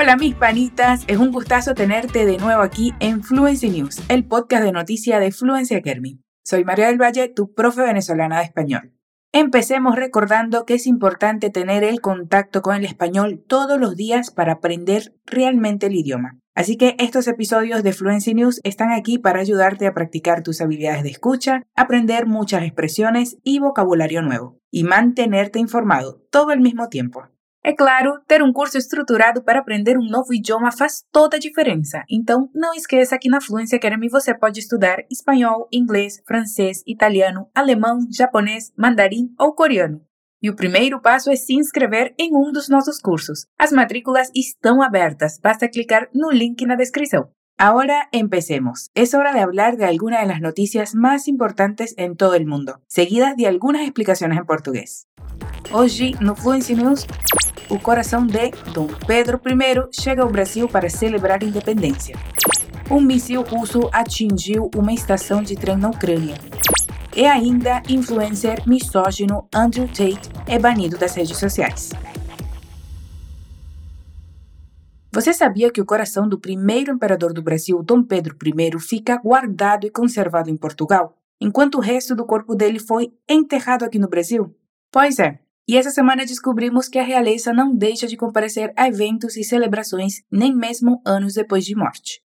Hola mis panitas, es un gustazo tenerte de nuevo aquí en Fluency News, el podcast de noticias de Fluency Academy. Soy María del Valle, tu profe venezolana de español. Empecemos recordando que es importante tener el contacto con el español todos los días para aprender realmente el idioma. Así que estos episodios de Fluency News están aquí para ayudarte a practicar tus habilidades de escucha, aprender muchas expresiones y vocabulario nuevo, y mantenerte informado todo al mismo tiempo. É claro, ter um curso estruturado para aprender um novo idioma faz toda a diferença. Então, não esqueça que na Fluência Academy você pode estudar espanhol, inglês, francês, italiano, alemão, japonês, mandarim ou coreano. E o primeiro passo é se inscrever em um dos nossos cursos. As matrículas estão abertas, basta clicar no link na descrição. Ahora empecemos. Es hora de hablar de algunas de las noticias más importantes en todo el mundo, seguidas de algunas explicaciones en portugués. Hoje, no Fluency News, o coração de Dom Pedro I chega ao Brasil para celebrar a independência. Um míssil russo atingiu uma estação de trem na Ucrânia. E ainda, influencer misógino Andrew Tate é banido das redes sociais. Você sabia que o coração do primeiro imperador do Brasil, Dom Pedro I, fica guardado e conservado em Portugal, enquanto o resto do corpo dele foi enterrado aqui no Brasil? Pois é, e essa semana descobrimos que a realeza não deixa de comparecer a eventos e celebrações, nem mesmo anos depois de morte.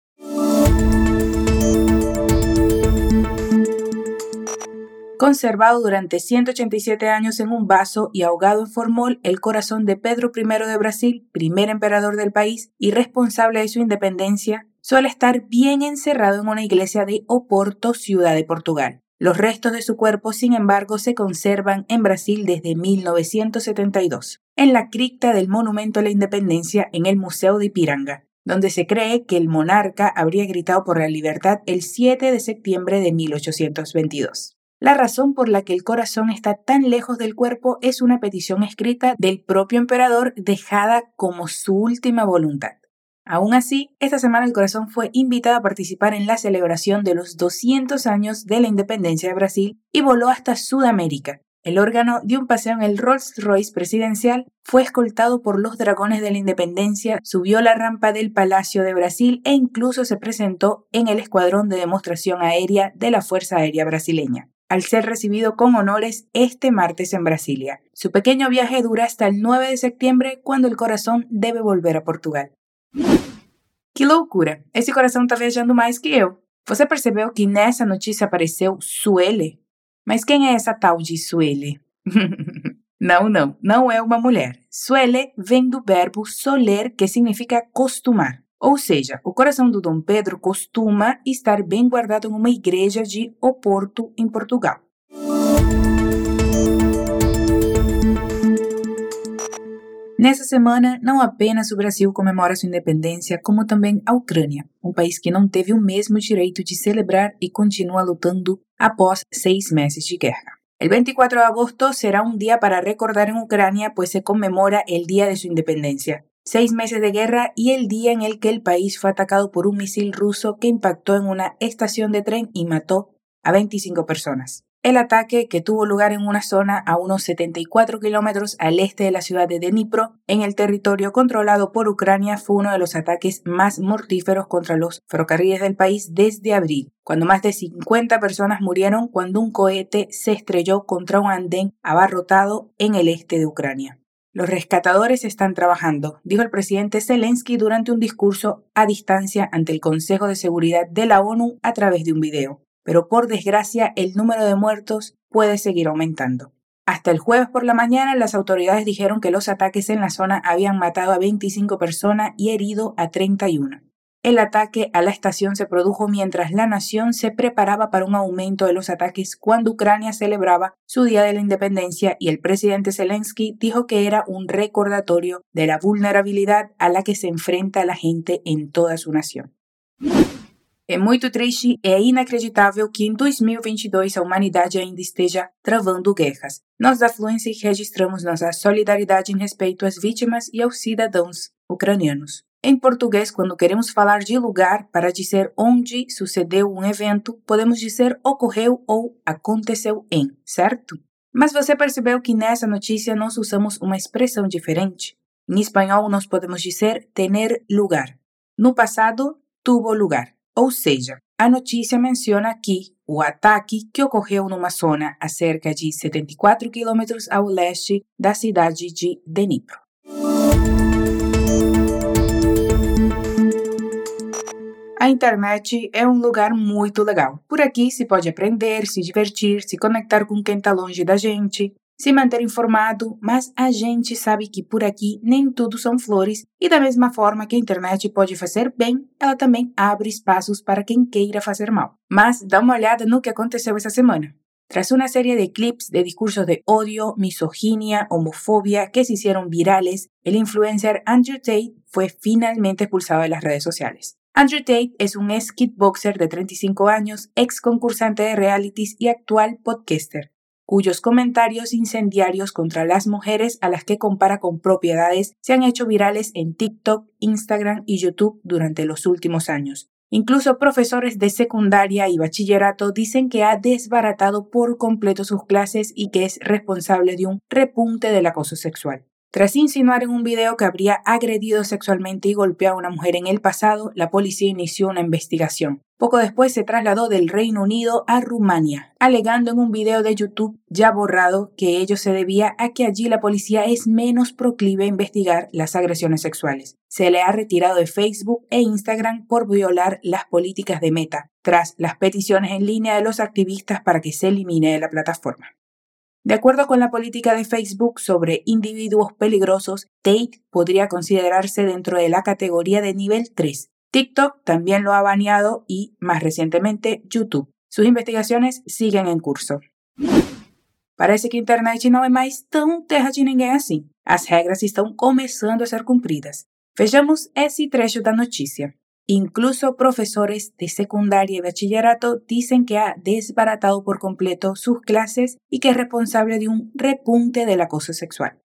Conservado durante 187 años en un vaso y ahogado en formol, el corazón de Pedro I de Brasil, primer emperador del país y responsable de su independencia, suele estar bien encerrado en una iglesia de Oporto, ciudad de Portugal. Los restos de su cuerpo, sin embargo, se conservan en Brasil desde 1972, en la cripta del Monumento a la Independencia en el Museo de Ipiranga, donde se cree que el monarca habría gritado por la libertad el 7 de septiembre de 1822. La razón por la que el corazón está tan lejos del cuerpo es una petición escrita del propio emperador dejada como su última voluntad. Aún así, esta semana el corazón fue invitado a participar en la celebración de los 200 años de la independencia de Brasil y voló hasta Sudamérica. El órgano dio un paseo en el Rolls Royce presidencial, fue escoltado por los dragones de la independencia, subió la rampa del Palacio de Brasil e incluso se presentó en el escuadrón de demostración aérea de la Fuerza Aérea Brasileña al ser recibido con honores este martes en Brasilia. Su pequeño viaje dura hasta el 9 de septiembre, cuando el corazón debe volver a Portugal. Que loucura! Esse coração tá viajando mais que eu. Você percebeu que nessa notícia apareceu Suele? Mas quem é essa tal de Suele? não, não, não é uma mulher. Suele vem do verbo soler, que significa costumar. Ou seja, o coração do Dom Pedro costuma estar bem guardado em uma igreja de Oporto, em Portugal. Nessa semana, não apenas o Brasil comemora sua independência, como também a Ucrânia, um país que não teve o mesmo direito de celebrar e continua lutando após seis meses de guerra. El 24 de agosto será un día para recordar en Ucrania, pues se conmemora el día de su independencia. Seis meses de guerra y el día en el que el país fue atacado por un misil ruso que impactó en una estación de tren y mató a 25 personas. El ataque, que tuvo lugar en una zona a unos 74 kilómetros al este de la ciudad de Dnipro, en el territorio controlado por Ucrania, fue uno de los ataques más mortíferos contra los ferrocarriles del país desde abril, cuando más de 50 personas murieron cuando un cohete se estrelló contra un andén abarrotado en el este de Ucrania. Los rescatadores están trabajando, dijo el presidente Zelensky durante un discurso a distancia ante el Consejo de Seguridad de la ONU a través de un video pero por desgracia el número de muertos puede seguir aumentando. Hasta el jueves por la mañana las autoridades dijeron que los ataques en la zona habían matado a 25 personas y herido a 31. El ataque a la estación se produjo mientras la nación se preparaba para un aumento de los ataques cuando Ucrania celebraba su Día de la Independencia y el presidente Zelensky dijo que era un recordatorio de la vulnerabilidad a la que se enfrenta la gente en toda su nación. É muito triste e é inacreditável que em 2022 a humanidade ainda esteja travando guerras. Nós da Fluency registramos nossa solidariedade em respeito às vítimas e aos cidadãos ucranianos. Em português, quando queremos falar de lugar para dizer onde sucedeu um evento, podemos dizer ocorreu ou aconteceu em, certo? Mas você percebeu que nessa notícia nós usamos uma expressão diferente? Em espanhol, nós podemos dizer tener lugar. No passado, tuvo lugar. Ou seja, a notícia menciona aqui o ataque que ocorreu numa zona a cerca de 74 quilômetros ao leste da cidade de Dnipro. A internet é um lugar muito legal. Por aqui se pode aprender, se divertir, se conectar com quem está longe da gente, se manter informado, mas a gente sabe que por aqui nem tudo são flores e da mesma forma que a internet pode fazer bem, ela também abre espaços para quem queira fazer mal. Mas dá uma olhada no que aconteceu essa semana. Tras una serie de clips de discursos de odio, misoginia, homofobia que se hicieron virales, el influencer Andrew Tate fue finalmente expulsado de las redes sociales. Andrew Tate es un ex kickboxer de 35 años, ex concursante de realities y actual podcaster, cuyos comentarios incendiarios contra las mujeres a las que compara con propiedades se han hecho virales en TikTok, Instagram y YouTube durante los últimos años. Incluso profesores de secundaria y bachillerato dicen que ha desbaratado por completo sus clases y que es responsable de un repunte del acoso sexual. Tras insinuar en un video que habría agredido sexualmente y golpeado a una mujer en el pasado, la policía inició una investigación. Poco después se trasladó del Reino Unido a Rumania, alegando en un video de YouTube ya borrado que ello se debía a que allí la policía es menos proclive a investigar las agresiones sexuales. Se le ha retirado de Facebook e Instagram por violar las políticas de Meta, tras las peticiones en línea de los activistas para que se elimine de la plataforma. De acuerdo con la política de Facebook sobre individuos peligrosos, Tate podría considerarse dentro de la categoría de nivel 3. TikTok también lo ha baneado y, más recientemente, YouTube. Sus investigaciones siguen en curso. Parece que internet não é mais tão terra de ninguém assim. As regras estão começando a ser cumpridas. Vejamos esse trecho da notícia. Incluso profesores de secundaria y bachillerato dicen que ha desbaratado por completo sus clases y que es responsable de un repunte del acoso sexual.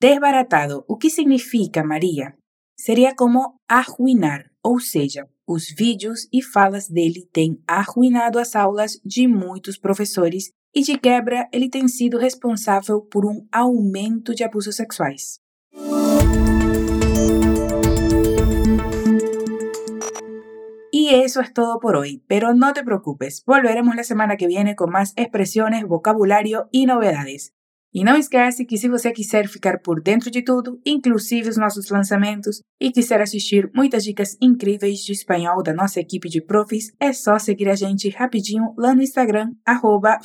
Desbaratado, o que significa, Maria? Seria como arruinar, ou seja, os vídeos e falas dele têm arruinado as aulas de muitos professores e, de quebra, ele tem sido responsável por um aumento de abusos sexuais. Eso es todo por hoy, pero no te preocupes, volveremos la semana que viene con más expressões, vocabulário e novidades. E não esquece que se você quiser ficar por dentro de tudo, inclusive os nossos lançamentos, e quiser assistir muitas dicas incríveis de espanhol da nossa equipe de profs, é só seguir a gente rapidinho lá no Instagram, arroba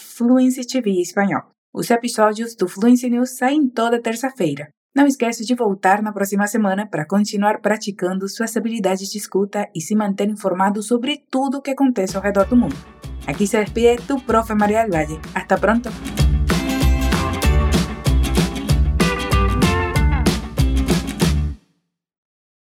Espanhol. Os episódios do Fluency News saem toda terça-feira. Não esquece de voltar na próxima semana para continuar praticando suas habilidades de escuta e se manter informado sobre tudo o que acontece ao redor do mundo. Aqui se despide tu profe Maria del Valle. Hasta pronto!